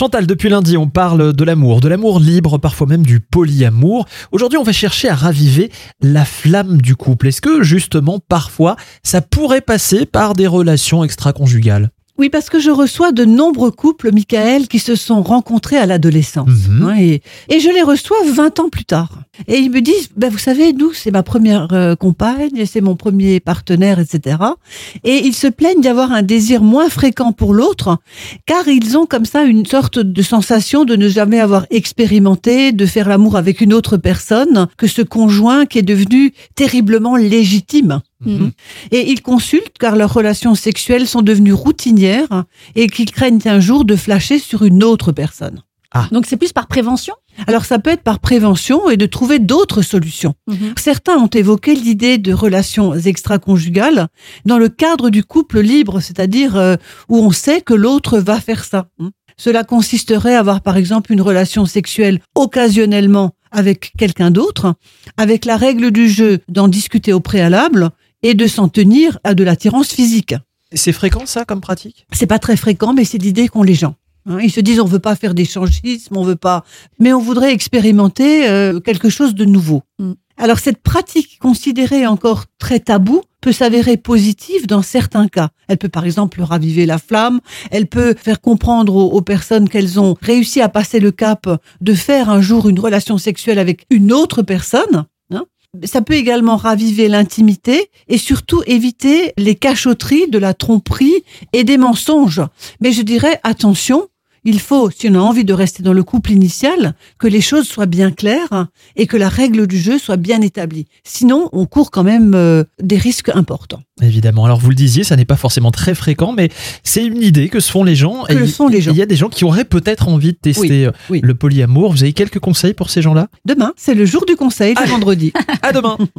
Chantal, depuis lundi, on parle de l'amour, de l'amour libre, parfois même du polyamour. Aujourd'hui, on va chercher à raviver la flamme du couple. Est-ce que justement, parfois, ça pourrait passer par des relations extra-conjugales? Oui, parce que je reçois de nombreux couples, Michael, qui se sont rencontrés à l'adolescence. Mhm. hein, et, et je les reçois 20 ans plus tard. Et ils me disent, ben, vous savez, nous, c'est ma première euh, compagne, c'est mon premier partenaire, etc. Et ils se plaignent d'avoir un désir moins fréquent pour l'autre, car ils ont comme ça une sorte de sensation de ne jamais avoir expérimenté, de faire l'amour avec une autre personne que ce conjoint qui est devenu terriblement légitime. Mhm. Et ils consultent car leurs relations sexuelles sont devenues routinières et qu'ils craignent un jour de flasher sur une autre personne. Donc c'est plus par prévention? Alors ça peut être par prévention et de trouver d'autres solutions. Mhm. Certains ont évoqué l'idée de relations extra-conjugales dans le cadre du couple libre, c'est-à-dire euh, où on sait que l'autre va faire ça. hein. Cela consisterait à avoir par exemple une relation sexuelle occasionnellement avec quelqu'un d'autre, avec la règle du jeu d'en discuter au préalable et de s'en tenir à de l'attirance physique. C'est fréquent ça comme pratique? C'est pas très fréquent, mais c'est l'idée qu'ont les gens. Hein, Ils se disent on veut pas faire d'échangisme, on veut pas, mais on voudrait expérimenter euh, quelque chose de nouveau. Mm. Alors cette pratique considérée encore très taboue peut s'avérer positive dans certains cas. Elle peut par exemple raviver la flamme, elle peut faire comprendre aux, aux personnes qu'elles ont réussi à passer le cap de faire un jour une relation sexuelle avec une autre personne. Ça peut également raviver l'intimité et surtout éviter les cachotteries de la tromperie et des mensonges. Mais je dirais attention, il faut, si on a envie de rester dans le couple initial, que les choses soient bien claires et que la règle du jeu soit bien établie. Sinon, on court quand même euh, des risques importants. Évidemment. Alors vous le disiez, ça n'est pas forcément très fréquent, mais c'est une idée que se font les gens. Que Et le les gens. Il y a des gens qui auraient peut-être envie de tester euh, oui. le polyamour. Vous avez quelques conseils pour ces gens-là? Demain, c'est le jour du conseil, le vendredi. À demain